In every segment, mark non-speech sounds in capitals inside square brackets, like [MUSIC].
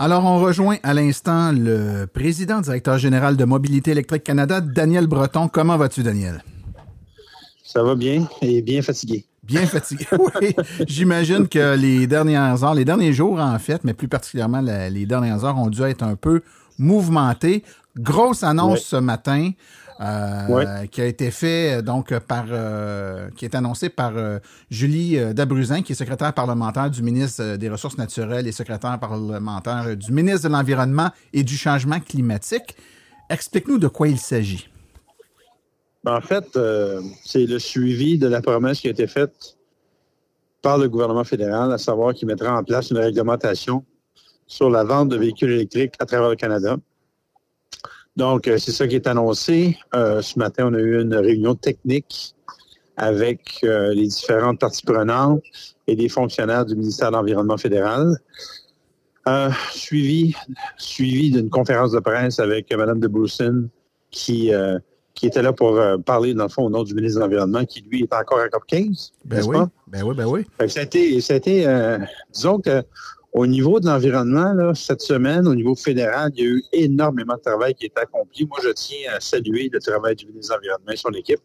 Alors, on rejoint à l'instant le président directeur général de Mobilité électrique Canada, Daniel Breton. Comment vas-tu, Daniel? Ça va bien et bien fatigué. Bien fatigué, [LAUGHS] oui. J'imagine que les dernières heures, les derniers jours en fait, mais plus particulièrement la- les dernières heures ont dû être un peu mouvementées. Grosse annonce ce matin Ouais. qui a été fait donc par euh, qui est annoncé par euh, Julie euh, Dabruzin, qui est secrétaire parlementaire du ministre euh, des Ressources naturelles et secrétaire parlementaire euh, du ministre de l'Environnement et du Changement climatique. Explique-nous de quoi il s'agit. En fait, euh, c'est le suivi de la promesse qui a été faite par le gouvernement fédéral, à savoir qu'il mettra en place une réglementation sur la vente de véhicules électriques à travers le Canada. Donc, euh, c'est ça qui est annoncé. Euh, ce matin, on a eu une réunion technique avec euh, les différentes parties prenantes et des fonctionnaires du ministère de l'Environnement fédéral. Euh, suivi suivi d'une conférence de presse avec Mme de Bruson qui, euh, qui était là pour euh, parler, dans le fond, au nom du ministre de l'Environnement, qui, lui, est encore à COP 15. Ben n'est-ce oui, pas? ben oui, ben oui. Ça a été, ça a été, euh, disons que au niveau de l'environnement, cette semaine, au niveau fédéral, il y a eu énormément de travail qui est accompli. Moi, je tiens à saluer le travail du ministre de l'Environnement et son équipe,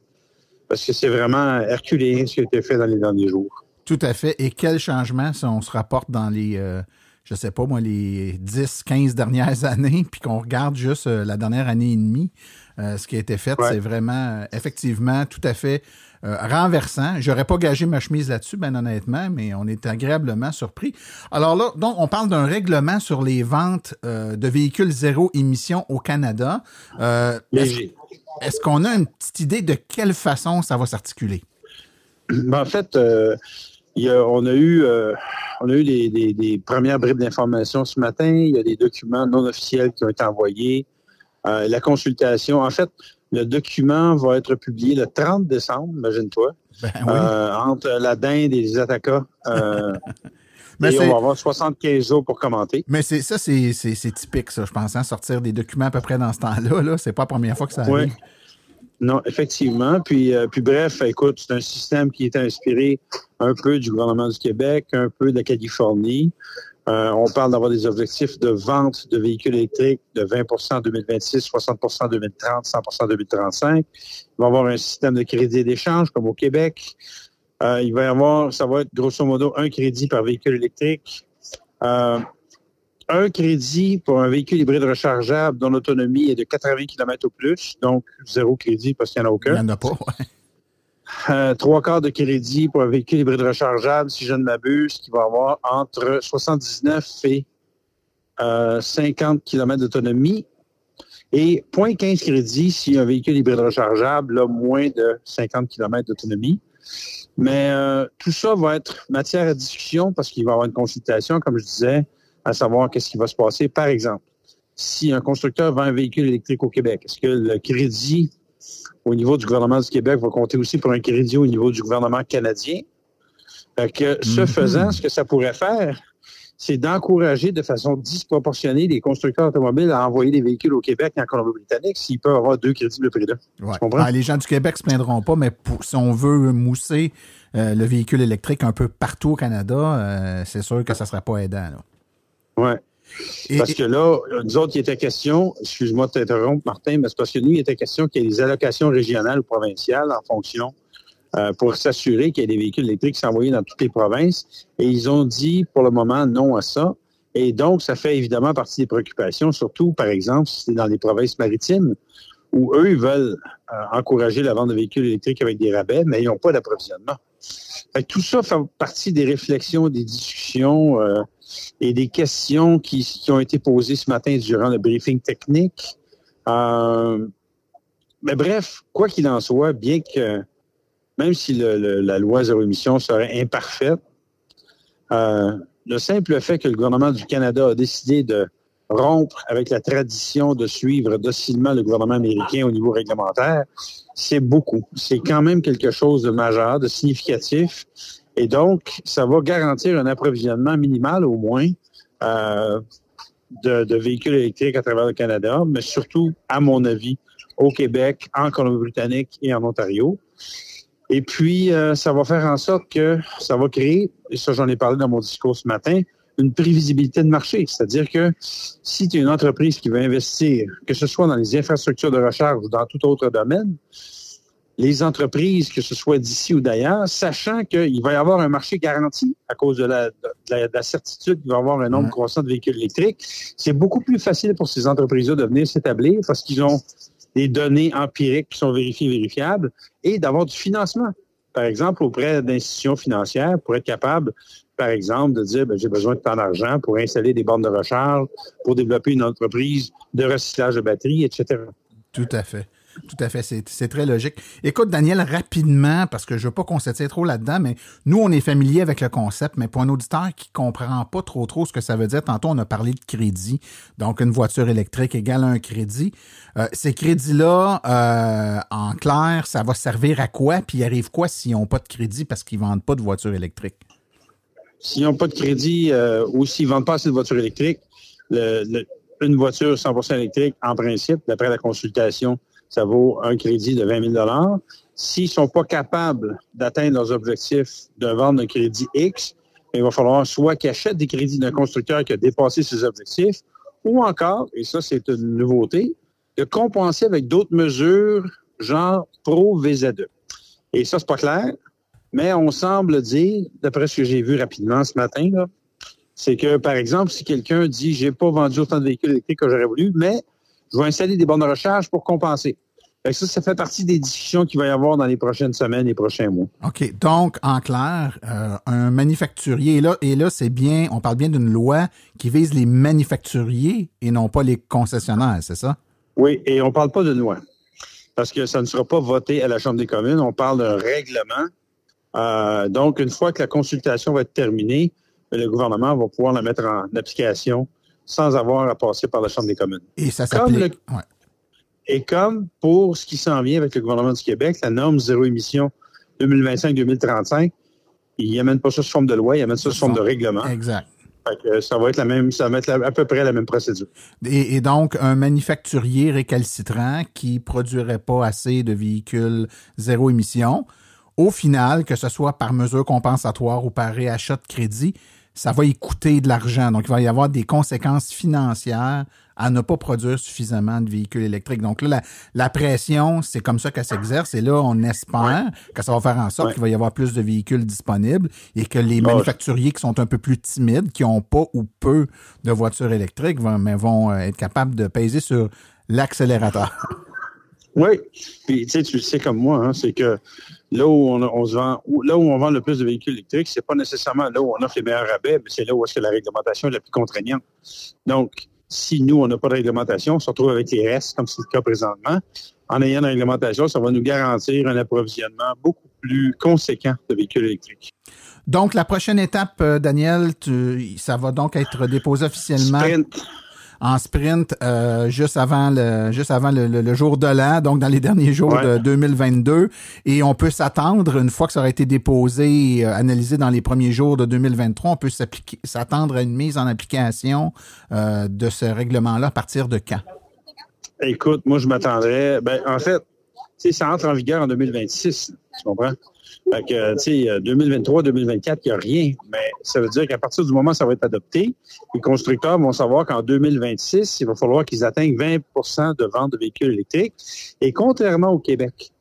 parce que c'est vraiment herculéen ce qui a été fait dans les derniers jours. Tout à fait. Et quel changement si on se rapporte dans les, euh, je sais pas moi, les 10, 15 dernières [LAUGHS] années, puis qu'on regarde juste euh, la dernière année et demie, euh, ce qui a été fait, Ouais. c'est vraiment, euh, effectivement, tout à fait euh, renversant. J'aurais pas gagé ma chemise là-dessus, ben honnêtement, mais on est agréablement surpris. Alors là, donc, on parle d'un règlement sur les ventes euh, de véhicules zéro émission au Canada. Euh, est-ce, Léger. est-ce qu'on a une petite idée de quelle façon ça va s'articuler? Ben, en fait, euh, il y a- on a eu, euh, on a eu des, des- des premières bribes d'informations ce matin. Il y a des documents non officiels qui ont été envoyés. Euh, la consultation, en fait, le document va être publié le 30 décembre, imagine-toi, Ben oui. euh, entre la dinde et les attaquas. Euh, [LAUGHS] Mais et on va avoir 75 jours pour commenter. Mais c'est ça, c'est, typique, ça, je pense, hein, sortir des documents à peu près dans ce temps-là. Là, c'est pas la première fois que ça Oui. arrive. Non, effectivement. Puis, euh, puis bref, écoute, c'est un système qui est inspiré un peu du gouvernement du Québec, un peu de la Californie. Euh, on parle d'avoir des objectifs de vente de véhicules électriques de 20% en 2026, 60% en 2030, 100% en 2035. Il va y avoir un système de crédit d'échange comme au Québec. Euh, il va y avoir, ça va être grosso modo un crédit par véhicule électrique. Euh, un crédit pour un véhicule hybride rechargeable dont l'autonomie est de 80 km ou plus, donc zéro crédit parce qu'il n'y en a Il n'y aucun. en a pas. ouais. Euh, trois quarts de crédit pour un véhicule hybride rechargeable, si je ne m'abuse, qui va avoir entre 79 et euh, 50 km d'autonomie. Et 0.15 crédit si un véhicule hybride rechargeable a moins de 50 km d'autonomie. Mais euh, tout ça va être matière à discussion parce qu'il va y avoir une consultation, comme je disais, à savoir qu'est-ce qui va se passer. Par exemple, si un constructeur vend un véhicule électrique au Québec, est-ce que le crédit au niveau du gouvernement du Québec va compter aussi pour un crédit au niveau du gouvernement canadien? Fait que ce Mhm. faisant, ce que ça pourrait faire, c'est d'encourager de façon disproportionnée les constructeurs automobiles à envoyer des véhicules au Québec et en Colombie-Britannique s'ils peuvent avoir deux crédits le prix là. Ouais. comprends? Ben, les gens du Québec se plaindront pas, mais pour- si on veut mousser euh, le véhicule électrique un peu partout au Canada, euh, c'est sûr que ça ne sera pas aidant. Là. Parce que là, nous autres, il était question, excuse-moi de t'interrompre, Martin, mais c'est parce que nous, il était question qu'il y ait des allocations régionales ou provinciales en fonction euh, pour s'assurer qu'il y ait des véhicules électriques qui envoyés dans toutes les provinces. Et ils ont dit pour le moment non à ça. Et donc, ça fait évidemment partie des préoccupations, surtout, par exemple, si c'est dans les provinces maritimes, où eux, ils veulent euh, encourager la vente de véhicules électriques avec des rabais, mais ils n'ont pas d'approvisionnement. Tout ça fait partie des réflexions, des discussions euh, et des questions qui, ont été posées ce matin durant le briefing technique. Euh, mais bref, quoi qu'il en soit, bien que même si la loi zéro émission serait imparfaite, euh, le simple fait que le gouvernement du Canada a décidé de rompre avec la tradition de suivre docilement le gouvernement américain au niveau réglementaire, c'est beaucoup. C'est quand même quelque chose de majeur, de significatif. Et donc, ça va garantir un approvisionnement minimal au moins euh, de, véhicules électriques à travers le Canada, mais surtout, à mon avis, au Québec, en Colombie-Britannique et en Ontario. Et puis, euh, ça va faire en sorte que ça va créer, et ça j'en ai parlé dans mon discours ce matin, une prévisibilité de marché. C'est-à-dire que si tu es une entreprise qui veut investir, que ce soit dans les infrastructures de recharge ou dans tout autre domaine, les entreprises, que ce soit d'ici ou d'ailleurs, sachant qu'il va y avoir un marché garanti à cause de la, certitude qu'il va y avoir un nombre croissant de véhicules électriques, c'est beaucoup plus facile pour ces entreprises-là de venir s'établir parce qu'ils ont des données empiriques qui sont vérifiées, vérifiables, et d'avoir du financement. Par exemple, auprès d'institutions financières pour être capable, par exemple, de dire, ben, j'ai besoin de tant d'argent pour installer des bornes de recharge, pour développer une entreprise de recyclage de batteries, etc. Tout à fait. Tout à fait, c'est très logique. Écoute, Daniel, rapidement, parce que je veux pas qu'on s'étire trop là-dedans, mais nous, on est familier avec le concept, mais pour un auditeur qui comprend pas trop trop ce que ça veut dire, tantôt on a parlé de crédit, donc une voiture électrique égale un crédit. Euh, ces crédits-là, euh, en clair, ça va servir à quoi? Puis il arrive quoi s'ils n'ont pas de crédit parce qu'ils vendent pas de voiture électrique? S'ils n'ont pas de crédit euh, ou s'ils vendent pas assez de voitures électriques, une voiture 100% électrique, en principe, d'après la consultation ça vaut un crédit de 20 000 S'ils ne sont pas capables d'atteindre leurs objectifs de vendre un crédit X, il va falloir soit qu'ils achètent des crédits d'un constructeur qui a dépassé ses objectifs, ou encore, et ça c'est une nouveauté, de compenser avec d'autres mesures genre pro-VZE. Et ça, c'est pas clair, mais on semble dire, d'après ce que j'ai vu rapidement ce matin, c'est que, par exemple, si quelqu'un dit j'ai pas vendu autant de véhicules électriques que j'aurais voulu, mais je vais installer des bornes de recharge pour compenser. Ça, ça fait partie des discussions qu'il va y avoir dans les prochaines semaines et prochains mois. OK. Donc, en clair, euh, un manufacturier, et là, et là c'est bien, on parle bien d'une loi qui vise les manufacturiers et non pas les concessionnaires, c'est ça? Oui, et on ne parle pas de loi. Parce que ça ne sera pas voté à la Chambre des communes. On parle d'un règlement. Euh, donc, une fois que la consultation va être terminée, le gouvernement va pouvoir la mettre en application sans avoir à passer par la Chambre des communes. Et ça s'applique. Et comme pour ce qui s'en vient avec le gouvernement du Québec, la norme zéro émission 2025-2035, il amène pas ça sous forme de loi, il amène ça sous forme de règlement. Exact. ça va être la même, ça va être à peu près la même procédure. Et, donc, un manufacturier récalcitrant qui produirait pas assez de véhicules zéro émission, au final, que ce soit par mesure compensatoire ou par réachat de crédit, ça va y coûter de l'argent. Donc, il va y avoir des conséquences financières à ne pas produire suffisamment de véhicules électriques. Donc là, la, pression, c'est comme ça qu'elle s'exerce. Et là, on espère que ça va faire en sorte qu'il va y avoir plus de véhicules disponibles et que les manufacturiers qui sont un peu plus timides, qui n'ont pas ou peu de voitures électriques, vont, mais vont euh, être capables de peser sur l'accélérateur. [LAUGHS] Oui. Puis, tu sais, tu le sais comme moi, hein, c'est que là où on, se vend, là où on vend le plus de véhicules électriques, c'est pas nécessairement là où on offre les meilleurs rabais, mais c'est là où est-ce que la réglementation est la plus contraignante. Donc, si nous, on n'a pas de réglementation, on se retrouve avec les restes, comme c'est le cas présentement. En ayant une réglementation, ça va nous garantir un approvisionnement beaucoup plus conséquent de véhicules électriques. Donc, la prochaine étape, euh, Daniel, ça va donc être déposé officiellement en sprint euh, juste avant le juste avant le, jour de l'an, donc dans les [LAUGHS] derniers jours de 2022. Et on peut s'attendre, une fois que ça aura été déposé et euh, analysé dans les premiers jours de 2023, on peut s'attendre à une mise en application euh, de ce règlement-là à partir de quand? Écoute, moi je m'attendrais. Ben, en fait, ça entre en vigueur en 2026, tu comprends? Fait que, tu sais, 2023, 2024, il n'y a rien. Mais ça veut dire qu'à partir du moment où ça va être adopté, les constructeurs vont savoir qu'en 2026, il va falloir qu'ils atteignent 20% de vente de véhicules électriques. Et contrairement au Québec,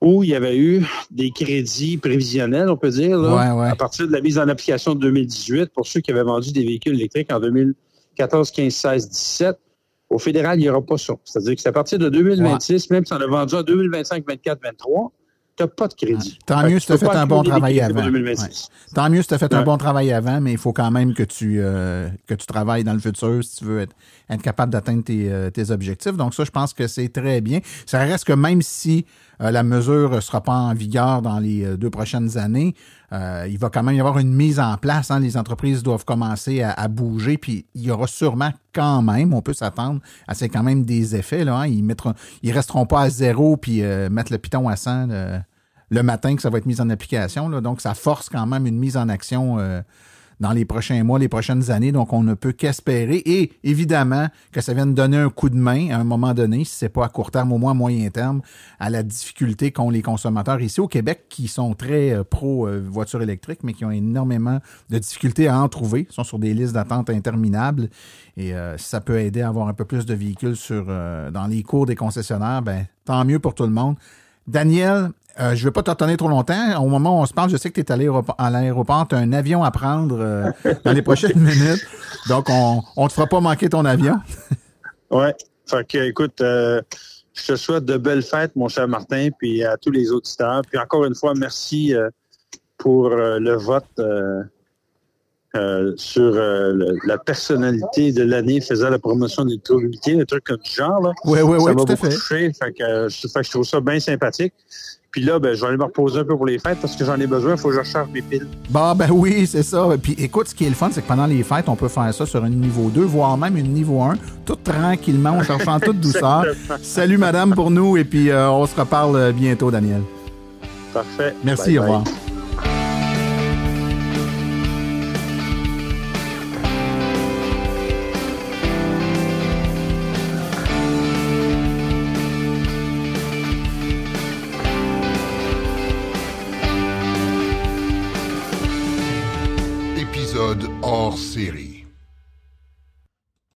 où il y avait eu des crédits prévisionnels, on peut dire, à partir de la mise en application de 2018 pour ceux qui avaient vendu des véhicules électriques en 2014, 15, 16, 17. Au fédéral, il n'y aura pas ça. C'est-à-dire que c'est à partir de 2026, même si on a vendu en 2025, 24, 23, n'as pas de crédit. Tant Fait mieux si tu tu as fait un bon travail avant. pour 2026. Tant mieux si tu as fait un bon travail avant, mais il faut quand même que tu, euh, que tu travailles dans le futur si tu veux être, être capable d'atteindre tes, euh, tes objectifs. Donc ça, je pense que c'est très bien. Ça reste que même si euh, la mesure ne sera pas en vigueur dans les euh, deux prochaines années, euh, il va quand même y avoir une mise en place. hein. Les entreprises doivent commencer à, à bouger, puis il y aura sûrement quand même, on peut s'attendre à c'est quand même des effets. Là, hein. Ils mettront, ils resteront pas à zéro puis euh, mettre le piton à 100 le, le matin que ça va être mis en application. là. Donc, ça force quand même une mise en action euh, dans les prochains mois, les prochaines années. Donc, on ne peut qu'espérer. Et évidemment, que ça vienne donner un coup de main à un moment donné, si c'est pas à court terme, au moins à moyen terme, à la difficulté qu'ont les consommateurs ici au Québec qui sont très euh, pro euh, voitures électriques, mais qui ont énormément de difficultés à en trouver. Ils sont sur des listes d'attente interminables. Et euh, ça peut aider à avoir un peu plus de véhicules sur, euh, dans les cours des concessionnaires, ben, tant mieux pour tout le monde. Daniel, euh, je ne vais pas te retenir trop longtemps. Au moment où on se parle, je sais que tu es l'aéroport, à l'aéroport, tu as un avion à prendre euh, [LAUGHS] dans les prochaines minutes. Donc, on ne te fera pas manquer ton avion. [LAUGHS] Ouais. Fait que, écoute, euh, je te souhaite de belles fêtes, mon cher Martin, puis à tous les auditeurs. Puis encore une fois, merci pour le vote sur le- la personnalité de l'année faisant la promotion de l'électromobilité, un truc comme ce genre. Oui, oui, ça oui, m'a tout à beaucoup fait. touché. Fait que, fait que je trouve ça bien sympathique. Puis là, ben, je vais aller me reposer un peu pour les fêtes parce que j'en ai besoin. Il faut que je recharge mes piles. Bah ben oui, c'est ça. Puis écoute, ce qui est le fun, c'est que pendant les fêtes, on peut faire ça sur une niveau 2, voire même une niveau 1, tout tranquillement, en cherchant toute douceur. [LAUGHS] Salut madame pour nous et puis euh, on se reparle bientôt, Daniel. Parfait. Merci, Bye au bye. revoir.